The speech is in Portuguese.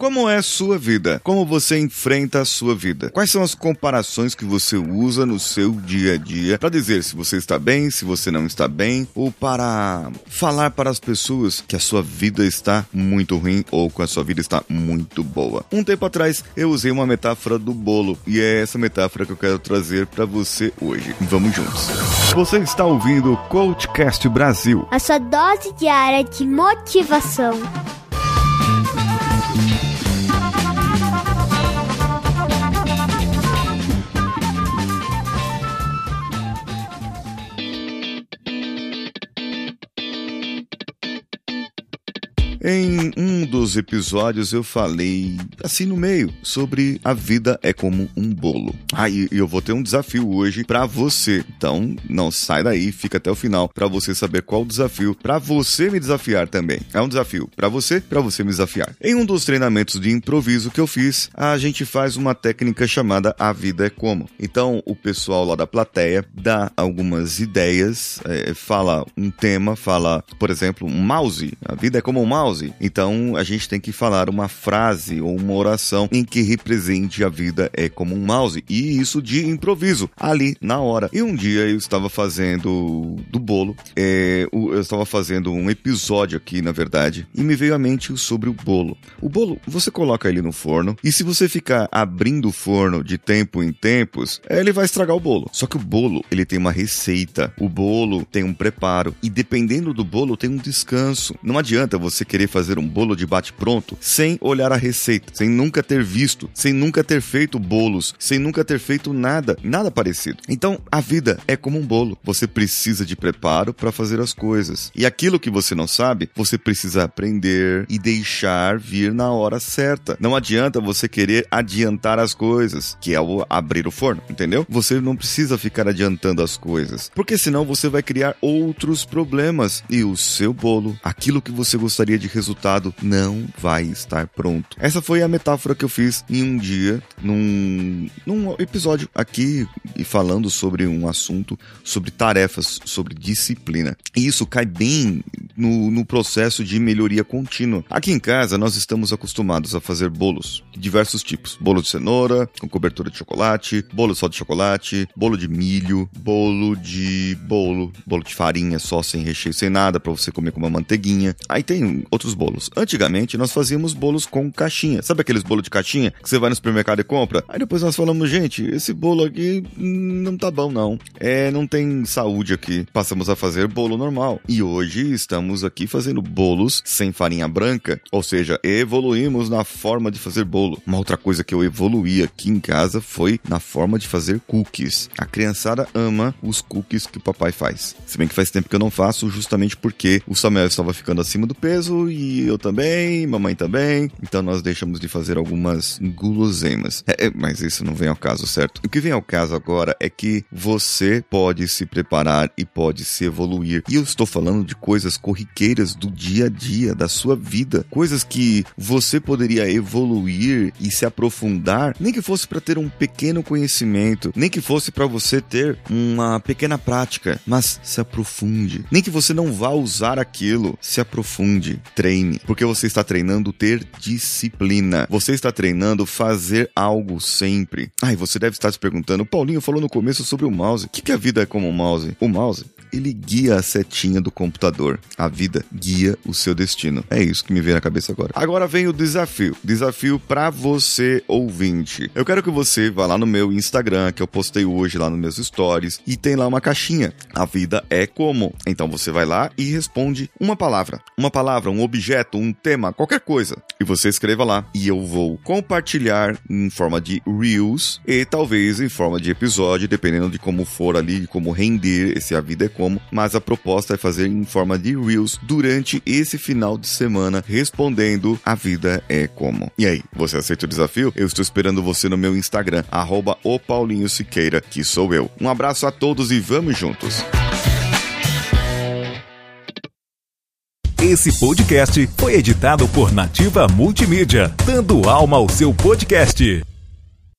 Como é a sua vida? Como você enfrenta a sua vida? Quais são as comparações que você usa no seu dia a dia para dizer se você está bem, se você não está bem, ou para falar para as pessoas que a sua vida está muito ruim ou que a sua vida está muito boa? Um tempo atrás eu usei uma metáfora do bolo e é essa metáfora que eu quero trazer para você hoje. Vamos juntos. Você está ouvindo o Coachcast Brasil. A sua dose diária de motivação. Em um dos episódios eu falei, assim no meio, sobre a vida é como um bolo. Aí ah, eu vou ter um desafio hoje para você. Então não sai daí, fica até o final para você saber qual o desafio para você me desafiar também. É um desafio para você, para você me desafiar. Em um dos treinamentos de improviso que eu fiz, a gente faz uma técnica chamada a vida é como. Então o pessoal lá da plateia dá algumas ideias, é, fala um tema, fala, por exemplo, um mouse. A vida é como um mouse Então a gente tem que falar uma frase ou uma oração em que represente a vida é como um mouse. E isso de improviso, ali na hora. E um dia eu estava fazendo do bolo, é, eu estava fazendo um episódio aqui, na verdade, e me veio à mente sobre o bolo. O bolo, você coloca ele no forno, e se você ficar abrindo o forno de tempo em tempos, é, ele vai estragar o bolo. Só que o bolo, ele tem uma receita, o bolo tem um preparo, e dependendo do bolo, tem um descanso. Não adianta você querer querer fazer um bolo de bate-pronto sem olhar a receita, sem nunca ter visto, sem nunca ter feito bolos, sem nunca ter feito nada, nada parecido. Então, a vida é como um bolo. Você precisa de preparo para fazer as coisas. E aquilo que você não sabe, você precisa aprender e deixar vir na hora certa. Não adianta você querer adiantar as coisas, que é o abrir o forno, entendeu? Você não precisa ficar adiantando as coisas, porque senão você vai criar outros problemas e o seu bolo, aquilo que você gostaria de resultado não vai estar pronto. Essa foi a metáfora que eu fiz em um dia, num, num episódio aqui, e falando sobre um assunto, sobre tarefas, sobre disciplina. E isso cai bem no, no processo de melhoria contínua. Aqui em casa, nós estamos acostumados a fazer bolos de diversos tipos: bolo de cenoura, com cobertura de chocolate, bolo só de chocolate, bolo de milho, bolo de bolo, bolo de farinha só sem recheio, sem nada, para você comer com uma manteiguinha. Aí tem outros bolos. Antigamente, nós fazíamos bolos com caixinha. Sabe aqueles bolos de caixinha que você vai no supermercado e compra? Aí depois nós falamos, gente, esse bolo aqui não tá bom não. É, não tem saúde aqui. Passamos a fazer bolo normal. E hoje estamos aqui fazendo bolos sem farinha branca, ou seja, evoluímos na forma de fazer bolo. Uma outra coisa que eu evoluí aqui em casa foi na forma de fazer cookies. A criançada ama os cookies que o papai faz. Se bem que faz tempo que eu não faço, justamente porque o Samuel estava ficando acima do peso e eu também, mamãe também. Então nós deixamos de fazer algumas guloseimas. É, é, mas isso não vem ao caso, certo? O que vem ao caso agora é que você pode se preparar e pode se evoluir. E eu estou falando de coisas corriqueiras do dia a dia, da sua vida. Coisas que você poderia evoluir e se aprofundar, nem que fosse para ter um pequeno conhecimento, nem que fosse para você ter uma pequena prática, mas se aprofunde. Nem que você não vá usar aquilo, se aprofunde treine, porque você está treinando ter disciplina. Você está treinando fazer algo sempre. Ai, você deve estar se perguntando, Paulinho falou no começo sobre o mouse. O que, que a vida é como um mouse? O mouse ele guia a setinha do computador. A vida guia o seu destino. É isso que me vem na cabeça agora. Agora vem o desafio. Desafio para você, ouvinte. Eu quero que você vá lá no meu Instagram, que eu postei hoje lá nos meus stories, e tem lá uma caixinha. A vida é como. Então você vai lá e responde uma palavra. Uma palavra, um objeto, um tema, qualquer coisa. E você escreva lá. E eu vou compartilhar em forma de Reels e talvez em forma de episódio, dependendo de como for ali, como render esse A Vida é como, mas a proposta é fazer em forma de Reels durante esse final de semana, respondendo a vida é como. E aí, você aceita o desafio? Eu estou esperando você no meu Instagram, arroba o Paulinho Siqueira, que sou eu. Um abraço a todos e vamos juntos! Esse podcast foi editado por Nativa Multimídia, dando alma ao seu podcast.